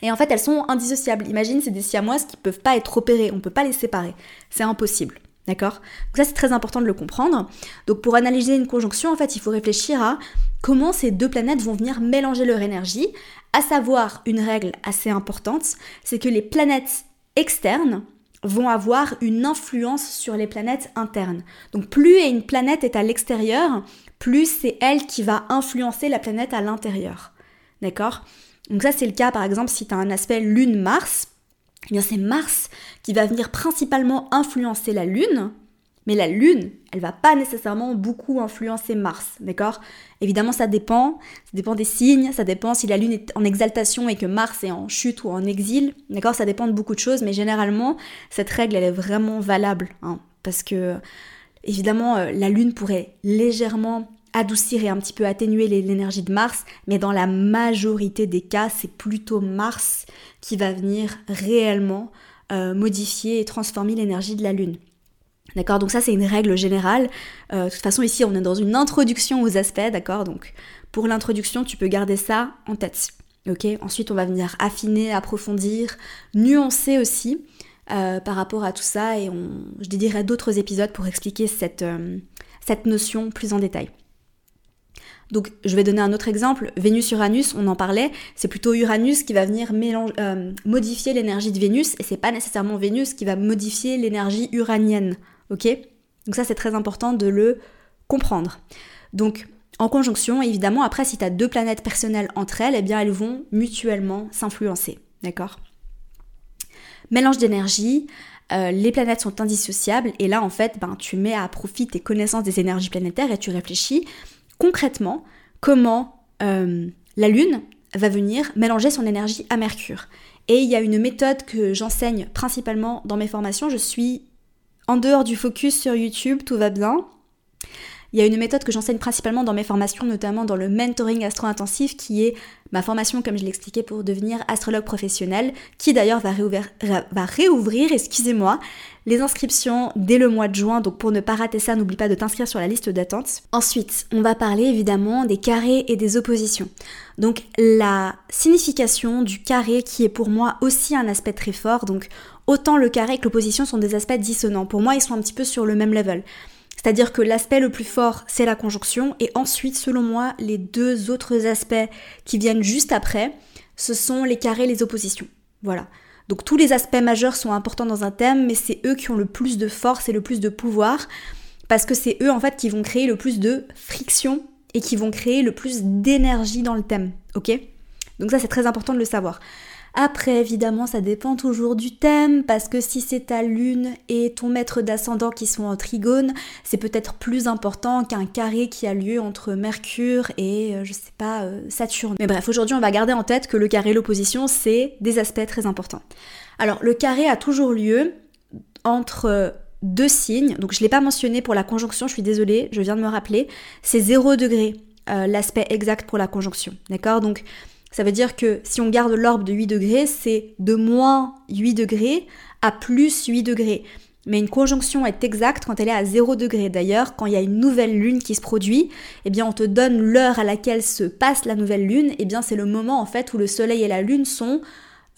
et en fait, elles sont indissociables. Imagine, c'est des siamoises qui ne peuvent pas être opérées, on ne peut pas les séparer. C'est impossible. D'accord? Donc ça, c'est très important de le comprendre. Donc pour analyser une conjonction, en fait, il faut réfléchir à comment ces deux planètes vont venir mélanger leur énergie. À savoir, une règle assez importante, c'est que les planètes externes vont avoir une influence sur les planètes internes. Donc plus une planète est à l'extérieur, plus c'est elle qui va influencer la planète à l'intérieur. D'accord? Donc ça c'est le cas par exemple si tu as un aspect Lune-Mars, eh bien c'est Mars qui va venir principalement influencer la Lune, mais la Lune, elle va pas nécessairement beaucoup influencer Mars, d'accord? Évidemment ça dépend, ça dépend des signes, ça dépend si la Lune est en exaltation et que Mars est en chute ou en exil, d'accord? Ça dépend de beaucoup de choses, mais généralement cette règle elle est vraiment valable, hein, parce que évidemment euh, la Lune pourrait légèrement adoucir et un petit peu atténuer l'énergie de Mars, mais dans la majorité des cas, c'est plutôt Mars qui va venir réellement euh, modifier et transformer l'énergie de la Lune. D'accord Donc ça c'est une règle générale. Euh, de toute façon ici on est dans une introduction aux aspects, d'accord Donc pour l'introduction tu peux garder ça en tête. Ok? Ensuite on va venir affiner, approfondir, nuancer aussi euh, par rapport à tout ça et je dédierai d'autres épisodes pour expliquer cette, cette notion plus en détail. Donc je vais donner un autre exemple, Vénus-Uranus, on en parlait, c'est plutôt Uranus qui va venir euh, modifier l'énergie de Vénus et c'est pas nécessairement Vénus qui va modifier l'énergie uranienne, ok Donc ça c'est très important de le comprendre. Donc en conjonction, évidemment, après si tu as deux planètes personnelles entre elles, eh bien elles vont mutuellement s'influencer, d'accord Mélange d'énergie, euh, les planètes sont indissociables et là en fait ben, tu mets à profit tes connaissances des énergies planétaires et tu réfléchis concrètement comment euh, la Lune va venir mélanger son énergie à Mercure. Et il y a une méthode que j'enseigne principalement dans mes formations. Je suis en dehors du focus sur YouTube, tout va bien. Il y a une méthode que j'enseigne principalement dans mes formations, notamment dans le mentoring astro-intensif, qui est ma formation, comme je l'expliquais, pour devenir astrologue professionnel, qui d'ailleurs va, réouvrir, excusez-moi, les inscriptions dès le mois de juin. Donc pour ne pas rater ça, n'oublie pas de t'inscrire sur la liste d'attente. Ensuite, on va parler évidemment des carrés et des oppositions. Donc la signification du carré qui est pour moi aussi un aspect très fort. Donc autant le carré que l'opposition sont des aspects dissonants. Pour moi, ils sont un petit peu sur le même level. C'est-à-dire que l'aspect le plus fort, c'est la conjonction, et ensuite, selon moi, les deux autres aspects qui viennent juste après, ce sont les carrés, les oppositions. Voilà. Donc tous les aspects majeurs sont importants dans un thème, mais c'est eux qui ont le plus de force et le plus de pouvoir, parce que c'est eux en fait qui vont créer le plus de friction et qui vont créer le plus d'énergie dans le thème. Ok? Donc ça c'est très important de le savoir. Après, évidemment, ça dépend toujours du thème, parce que si c'est ta lune et ton maître d'ascendant qui sont en trigone, c'est peut-être plus important qu'un carré qui a lieu entre Mercure et, euh, je sais pas, euh, Saturne. Mais bref, aujourd'hui, on va garder en tête que le carré et l'opposition, c'est des aspects très importants. Alors, le carré a toujours lieu entre deux signes, donc je ne l'ai pas mentionné pour la conjonction, je suis désolée, je viens de me rappeler, c'est 0 degré, euh, l'aspect exact pour la conjonction, d'accord? Donc ça veut dire que si on garde l'orbe de 8 degrés, c'est de moins 8 degrés à plus 8 degrés. Mais une conjonction est exacte quand elle est à 0 degré. D'ailleurs, quand il y a une nouvelle lune qui se produit, eh bien on te donne l'heure à laquelle se passe la nouvelle lune, eh bien c'est le moment en fait où le soleil et la lune sont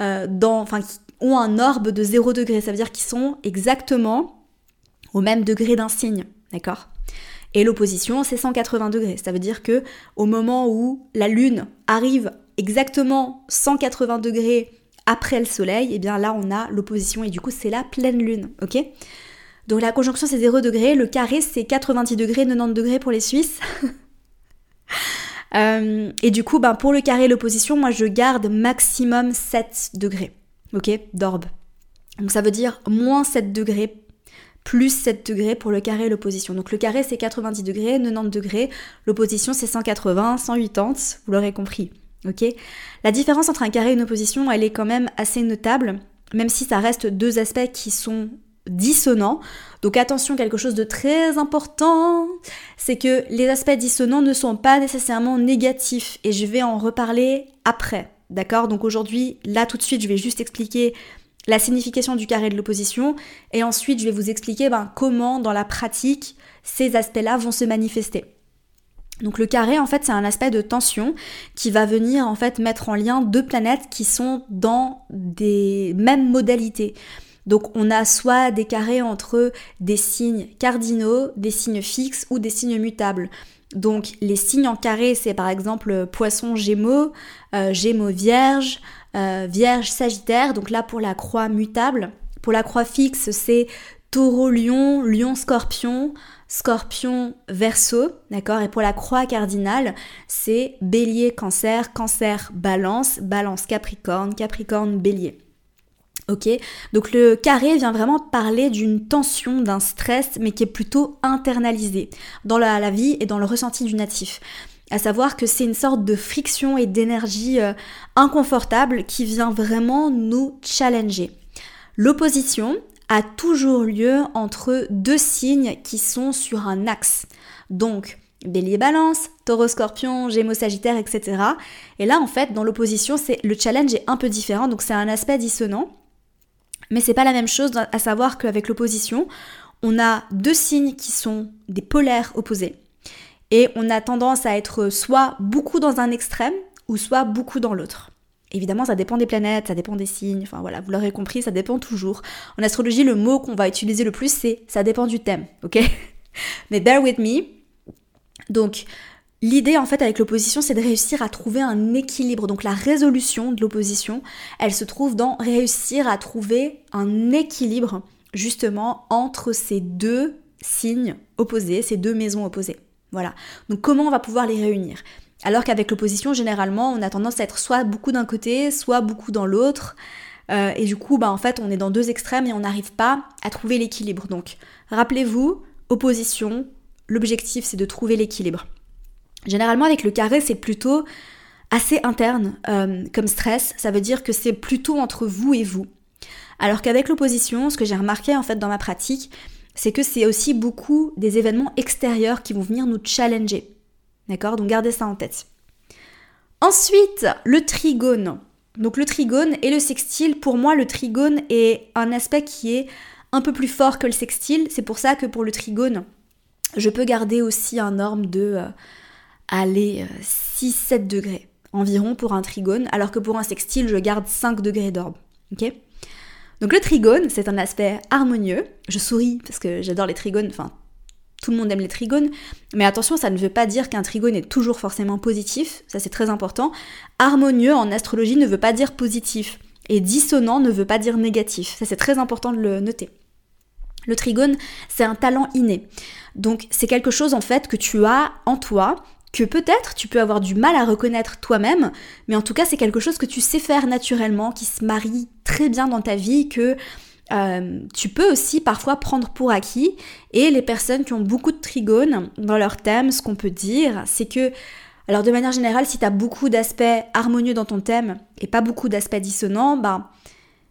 euh, dans, enfin, ont un orbe de 0 degré. Ça veut dire qu'ils sont exactement au même degré d'un signe. D'accord? Et l'opposition, c'est 180 degrés. Ça veut dire que au moment où la Lune arrive exactement 180 degrés après le soleil, et eh bien là on a l'opposition et du coup c'est la pleine lune, ok? Donc la conjonction c'est 0 degrés, le carré c'est 90 degrés, 90 degrés pour les Suisses. [laughs] Euh, et du coup, ben, pour le carré et l'opposition, moi je garde maximum 7 degrés, ok, d'orbe. Donc ça veut dire moins 7 degrés plus 7 degrés pour le carré et l'opposition. Donc le carré c'est 90 degrés, 90 degrés, l'opposition c'est 180, 180, vous l'aurez compris. Ok La différence entre un carré et une opposition, elle est quand même assez notable, même si ça reste deux aspects qui sont dissonants. Donc attention, quelque chose de très important, c'est que les aspects dissonants ne sont pas nécessairement négatifs et je vais en reparler après. D'accord? Donc aujourd'hui, là tout de suite, je vais juste expliquer la signification du carré de l'opposition et ensuite je vais vous expliquer ben, comment dans la pratique ces aspects-là vont se manifester. Donc le carré en fait c'est un aspect de tension qui va venir en fait mettre en lien deux planètes qui sont dans des mêmes modalités. Donc on a soit des carrés entre des signes cardinaux, des signes fixes ou des signes mutables. Donc les signes en carré c'est par exemple poisson gémeaux, euh, gémeaux vierge, euh, vierge sagittaire. Donc là pour la croix mutable. Pour la croix fixe c'est taureau lion, lion scorpion, Scorpion, Verseau, d'accord Et pour la croix cardinale, c'est Bélier, Cancer, Cancer, Balance, Balance, Capricorne, Capricorne, Bélier. Ok Donc le carré vient vraiment parler d'une tension, d'un stress, mais qui est plutôt internalisé dans la, vie et dans le ressenti du natif. À savoir que c'est une sorte de friction et d'énergie euh, inconfortable qui vient vraiment nous challenger. L'opposition, a toujours lieu entre deux signes qui sont sur un axe. Donc, bélier balance, taureau scorpion, gémeaux sagittaire, etc. Et là, en fait, dans l'opposition, c'est le challenge est un peu différent, donc c'est un aspect dissonant. Mais c'est pas la même chose, à savoir qu'avec l'opposition, on a deux signes qui sont des polaires opposés. Et on a tendance à être soit beaucoup dans un extrême, ou soit beaucoup dans l'autre. Évidemment, ça dépend des planètes, ça dépend des signes, enfin voilà, vous l'aurez compris, ça dépend toujours. En astrologie, le mot qu'on va utiliser le plus, c'est ça dépend du thème, ok? [laughs] Mais bear with me. Donc, l'idée en fait avec l'opposition, c'est de réussir à trouver un équilibre. Donc, la résolution de l'opposition, elle se trouve dans réussir à trouver un équilibre justement entre ces deux signes opposés, ces deux maisons opposées. Voilà. Donc, comment on va pouvoir les réunir? Alors qu'avec l'opposition, généralement, on a tendance à être soit beaucoup d'un côté, soit beaucoup dans l'autre. Euh, et du coup, bah, en fait, on est dans deux extrêmes et on n'arrive pas à trouver l'équilibre. Donc, rappelez-vous, opposition, l'objectif, c'est de trouver l'équilibre. Généralement, avec le carré, c'est plutôt assez interne euh, comme stress. Ça veut dire que c'est plutôt entre vous et vous. Alors qu'avec l'opposition, ce que j'ai remarqué en fait dans ma pratique, c'est que c'est aussi beaucoup des événements extérieurs qui vont venir nous challenger. D'accord? Donc gardez ça en tête. Ensuite, le trigone. Donc le trigone et le sextile, pour moi le trigone est un aspect qui est un peu plus fort que le sextile. C'est pour ça que pour le trigone, je peux garder aussi un norme de euh, aller 6-7 euh, degrés environ pour un trigone, alors que pour un sextile, je garde 5 degrés d'orbe. Ok? Donc le trigone, c'est un aspect harmonieux. Je souris parce que j'adore les trigones, enfin tout le monde aime les trigones, mais attention, ça ne veut pas dire qu'un trigone est toujours forcément positif, ça c'est très important. Harmonieux en astrologie ne veut pas dire positif, et dissonant ne veut pas dire négatif, ça c'est très important de le noter. Le trigone, c'est un talent inné. Donc c'est quelque chose en fait que tu as en toi, que peut-être tu peux avoir du mal à reconnaître toi-même, mais en tout cas c'est quelque chose que tu sais faire naturellement, qui se marie très bien dans ta vie, que euh, tu peux aussi parfois prendre pour acquis. Et les personnes qui ont beaucoup de trigones dans leur thème, ce qu'on peut dire, c'est que, alors de manière générale, si tu as beaucoup d'aspects harmonieux dans ton thème et pas beaucoup d'aspects dissonants, ben,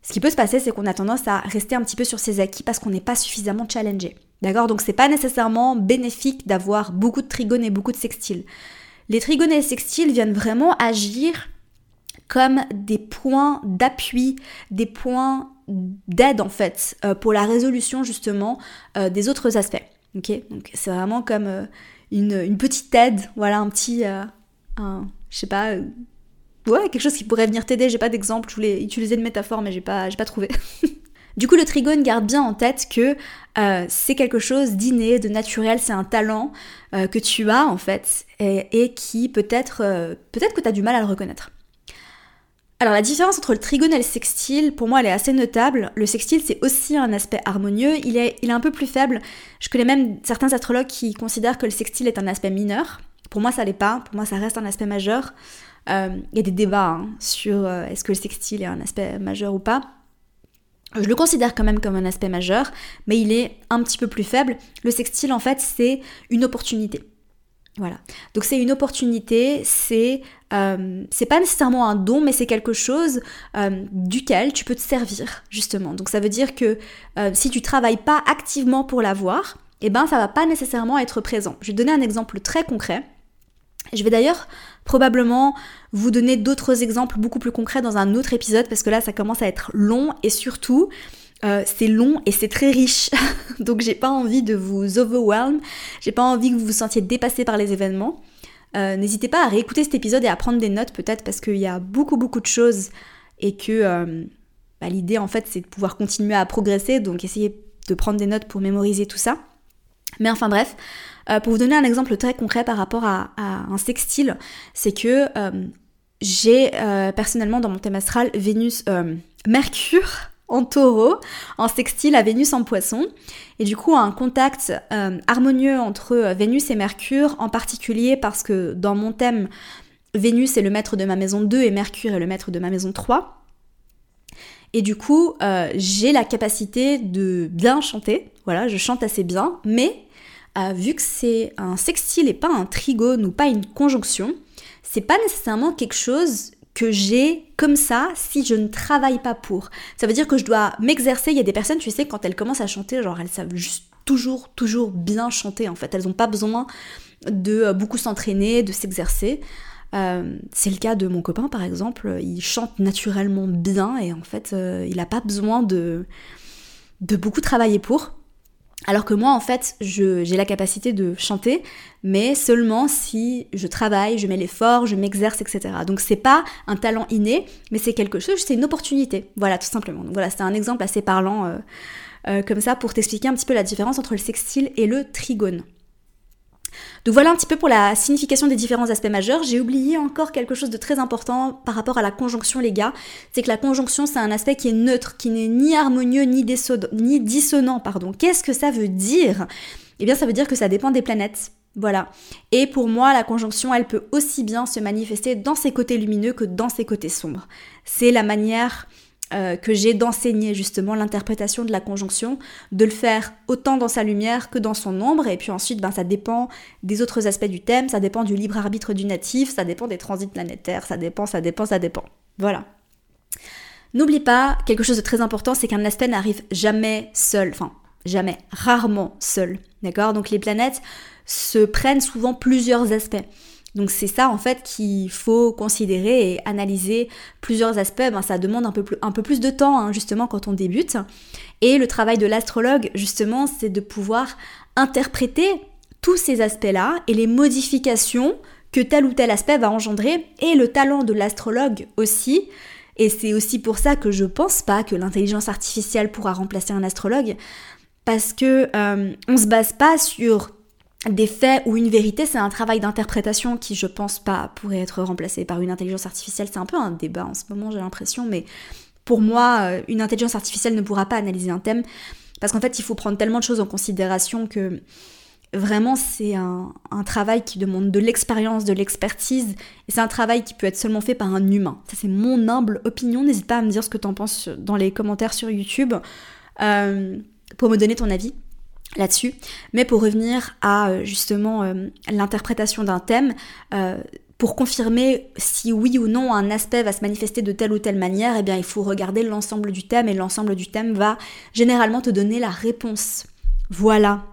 ce qui peut se passer, c'est qu'on a tendance à rester un petit peu sur ses acquis parce qu'on n'est pas suffisamment challengé. D'accord? Donc c'est pas nécessairement bénéfique d'avoir beaucoup de trigones et beaucoup de sextiles. Les trigones et les sextiles viennent vraiment agir comme des points d'appui, des points d'aide en fait euh, pour la résolution justement euh, des autres aspects. Ok, donc c'est vraiment comme euh, une, petite aide, voilà un petit, je sais pas, ouais quelque chose qui pourrait venir t'aider. J'ai pas d'exemple, je voulais utiliser une métaphore mais j'ai pas, j'ai pas trouvé. [laughs] du coup, le trigone garde bien en tête que c'est quelque chose d'inné, de naturel, c'est un talent que tu as en fait et, et qui peut-être, peut-être que tu as du mal à le reconnaître. Alors la différence entre le trigone et le sextile, pour moi, elle est assez notable. Le sextile, c'est aussi un aspect harmonieux. Il est, il est un peu plus faible. Je connais même certains astrologues qui considèrent que le sextile est un aspect mineur. Pour moi, ça l'est pas. Pour moi, ça reste un aspect majeur. Euh, il y a des débats hein, sur euh, est-ce que le sextile est un aspect majeur ou pas. Je le considère quand même comme un aspect majeur, mais il est un petit peu plus faible. Le sextile, en fait, c'est une opportunité. Voilà. Donc c'est une opportunité, c'est euh, c'est pas nécessairement un don, mais c'est quelque chose euh, duquel tu peux te servir justement. Donc ça veut dire que euh, si tu travailles pas activement pour l'avoir, eh ben ça va pas nécessairement être présent. Je vais donner un exemple très concret. Je vais d'ailleurs probablement vous donner d'autres exemples beaucoup plus concrets dans un autre épisode parce que là ça commence à être long et surtout euh, c'est long et c'est très riche. [laughs] Donc j'ai pas envie de vous overwhelm, j'ai pas envie que vous vous sentiez dépassé par les événements. Euh, n'hésitez pas à réécouter cet épisode et à prendre des notes peut-être parce qu'il y a beaucoup beaucoup de choses et que euh, bah, l'idée en fait c'est de pouvoir continuer à progresser. Donc essayez de prendre des notes pour mémoriser tout ça. Mais enfin bref, pour vous donner un exemple très concret par rapport à, un sextile, c'est que j'ai personnellement dans mon thème astral Vénus, Mercure [laughs] en taureau, en sextile à Vénus en poisson. Et du coup, un contact euh, harmonieux entre euh, Vénus et Mercure, en particulier parce que dans mon thème, Vénus est le maître de ma maison 2 et Mercure est le maître de ma maison 3. Et du coup, euh, j'ai la capacité de bien chanter. Voilà, je chante assez bien, mais vu que c'est un sextile et pas un trigone ou pas une conjonction, c'est pas nécessairement quelque chose que j'ai comme ça si je ne travaille pas pour. Ça veut dire que je dois m'exercer. Il y a des personnes, tu sais, quand elles commencent à chanter, genre elles savent juste toujours, toujours bien chanter en fait. Elles n'ont pas besoin de euh, beaucoup s'entraîner, de s'exercer. Euh, c'est le cas de mon copain par exemple, il chante naturellement bien et en fait euh, il n'a pas besoin de, de beaucoup travailler pour. Alors que moi, en fait, j'ai la capacité de chanter, mais seulement si je travaille, je mets l'effort, je m'exerce, etc. Donc c'est pas un talent inné, mais c'est quelque chose, c'est une opportunité. Voilà, tout simplement. Donc voilà, c'est un exemple assez parlant euh, euh, comme ça pour t'expliquer un petit peu la différence entre le sextile et le trigone. Donc voilà un petit peu pour la signification des différents aspects majeurs. J'ai oublié encore quelque chose de très important par rapport à la conjonction, les gars. C'est que la conjonction, c'est un aspect qui est neutre, qui n'est ni harmonieux ni, dissonant. Pardon. Qu'est-ce que ça veut dire? Eh bien, ça veut dire que ça dépend des planètes. Voilà. Et pour moi, la conjonction, elle peut aussi bien se manifester dans ses côtés lumineux que dans ses côtés sombres. C'est la manière euh, que j'ai d'enseigner justement l'interprétation de la conjonction, de le faire autant dans sa lumière que dans son ombre, et puis ensuite ben, ça dépend des autres aspects du thème, ça dépend du libre arbitre du natif, ça dépend des transits planétaires, ça dépend, ça dépend, ça dépend. Voilà. N'oublie pas, quelque chose de très important, c'est qu'un aspect n'arrive jamais seul, enfin jamais, rarement seul, d'accord? Donc les planètes se prennent souvent plusieurs aspects. Donc c'est ça en fait qu'il faut considérer et analyser plusieurs aspects. Ben, ça demande un peu plus, un peu plus de temps hein, justement quand on débute. Et le travail de l'astrologue justement c'est de pouvoir interpréter tous ces aspects-là et les modifications que tel ou tel aspect va engendrer et le talent de l'astrologue aussi. Et c'est aussi pour ça que je pense pas que l'intelligence artificielle pourra remplacer un astrologue parce que euh, on se base pas sur des faits ou une vérité, c'est un travail d'interprétation qui, je pense pas, pourrait être remplacé par une intelligence artificielle. C'est un peu un débat en ce moment, j'ai l'impression, mais pour moi, euh, une intelligence artificielle ne pourra pas analyser un thème parce qu'en fait, il faut prendre tellement de choses en considération que vraiment, c'est un, travail qui demande de l'expérience, de l'expertise, et c'est un travail qui peut être seulement fait par un humain. Ça, c'est mon humble opinion. N'hésite pas à me dire ce que tu en penses dans les commentaires sur YouTube euh, pour me donner ton avis là-dessus. Mais pour revenir à euh, justement euh, l'interprétation d'un thème, euh, pour confirmer si oui ou non un aspect va se manifester de telle ou telle manière, eh bien il faut regarder l'ensemble du thème et l'ensemble du thème va généralement te donner la réponse. Voilà.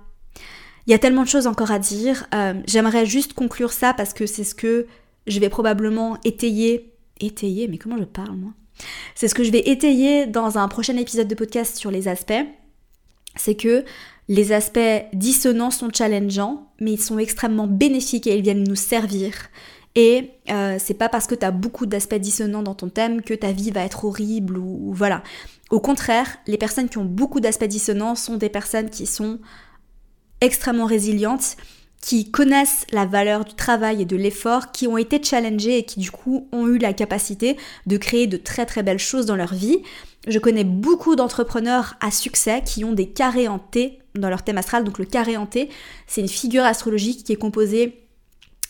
Il y a tellement de choses encore à dire. J'aimerais juste conclure ça parce que c'est ce que je vais probablement étayer. Étayer, mais comment je parle moi? C'est ce que je vais étayer dans un prochain épisode de podcast sur les aspects. C'est que les aspects dissonants sont challengeants, mais ils sont extrêmement bénéfiques et ils viennent nous servir. Et euh, c'est pas parce que tu as beaucoup d'aspects dissonants dans ton thème que ta vie va être horrible ou, voilà. Au contraire, les personnes qui ont beaucoup d'aspects dissonants sont des personnes qui sont extrêmement résilientes, qui connaissent la valeur du travail et de l'effort, qui ont été challengées et qui du coup ont eu la capacité de créer de très très belles choses dans leur vie. Je connais beaucoup d'entrepreneurs à succès qui ont des carrés en T dans leur thème astral. Donc le carré T, c'est une figure astrologique qui est composée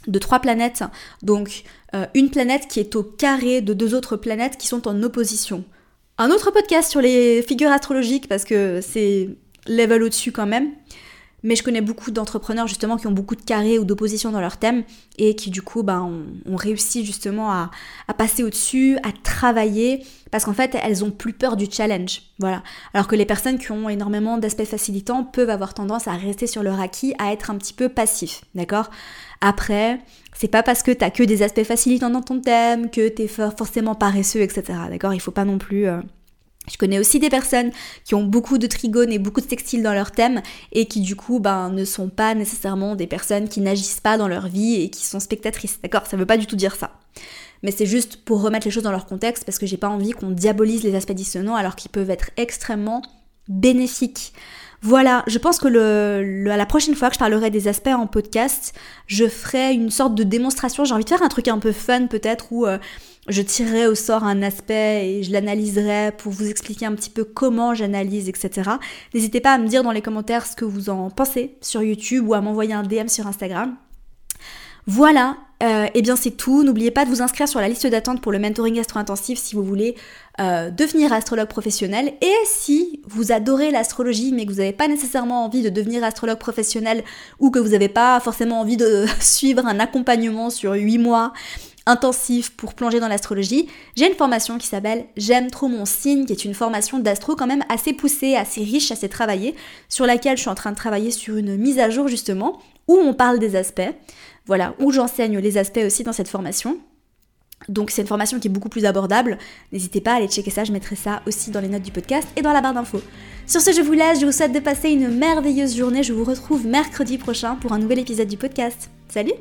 de trois planètes, donc euh, une planète qui est au carré de deux autres planètes qui sont en opposition. Un autre podcast sur les figures astrologiques parce que c'est level au-dessus quand même. Mais je connais beaucoup d'entrepreneurs justement qui ont beaucoup de carrés ou d'opposition dans leur thème et qui du coup ben, ont, réussi justement à, passer au-dessus, à travailler, parce qu'en fait elles ont plus peur du challenge. Voilà. Alors que les personnes qui ont énormément d'aspects facilitants peuvent avoir tendance à rester sur leur acquis, à être un petit peu passifs. D'accord? Après, c'est pas parce que t'as que des aspects facilitants dans ton thème que t'es forcément paresseux, etc. D'accord? Il faut pas non plus. Euh, je connais aussi des personnes qui ont beaucoup de trigones et beaucoup de textiles dans leur thème et qui du coup ben, ne sont pas nécessairement des personnes qui n'agissent pas dans leur vie et qui sont spectatrices. D'accord? Ça veut pas du tout dire ça. Mais c'est juste pour remettre les choses dans leur contexte parce que j'ai pas envie qu'on diabolise les aspects dissonants alors qu'ils peuvent être extrêmement bénéfiques. Voilà, je pense que le, la prochaine fois que je parlerai des aspects en podcast, je ferai une sorte de démonstration. J'ai envie de faire un truc un peu fun peut-être où euh, je tirerai au sort un aspect et je l'analyserai pour vous expliquer un petit peu comment j'analyse, etc. N'hésitez pas à me dire dans les commentaires ce que vous en pensez sur YouTube ou à m'envoyer un DM sur Instagram. Voilà, euh, et eh bien c'est tout. N'oubliez pas de vous inscrire sur la liste d'attente pour le mentoring astro-intensif si vous voulez euh, devenir astrologue professionnel. Et si vous adorez l'astrologie mais que vous n'avez pas nécessairement envie de devenir astrologue professionnel ou que vous n'avez pas forcément envie de [laughs] suivre un accompagnement sur 8 mois intensif pour plonger dans l'astrologie, j'ai une formation qui s'appelle J'aime trop mon signe, qui est une formation d'astro quand même assez poussée, assez riche, assez travaillée, sur laquelle je suis en train de travailler sur une mise à jour justement, où on parle des aspects, voilà, où j'enseigne les aspects aussi dans cette formation. Donc c'est une formation qui est beaucoup plus abordable. N'hésitez pas à aller checker ça, je mettrai ça aussi dans les notes du podcast et dans la barre d'infos. Sur ce, je vous laisse, je vous souhaite de passer une merveilleuse journée. Je vous retrouve mercredi prochain pour un nouvel épisode du podcast. Salut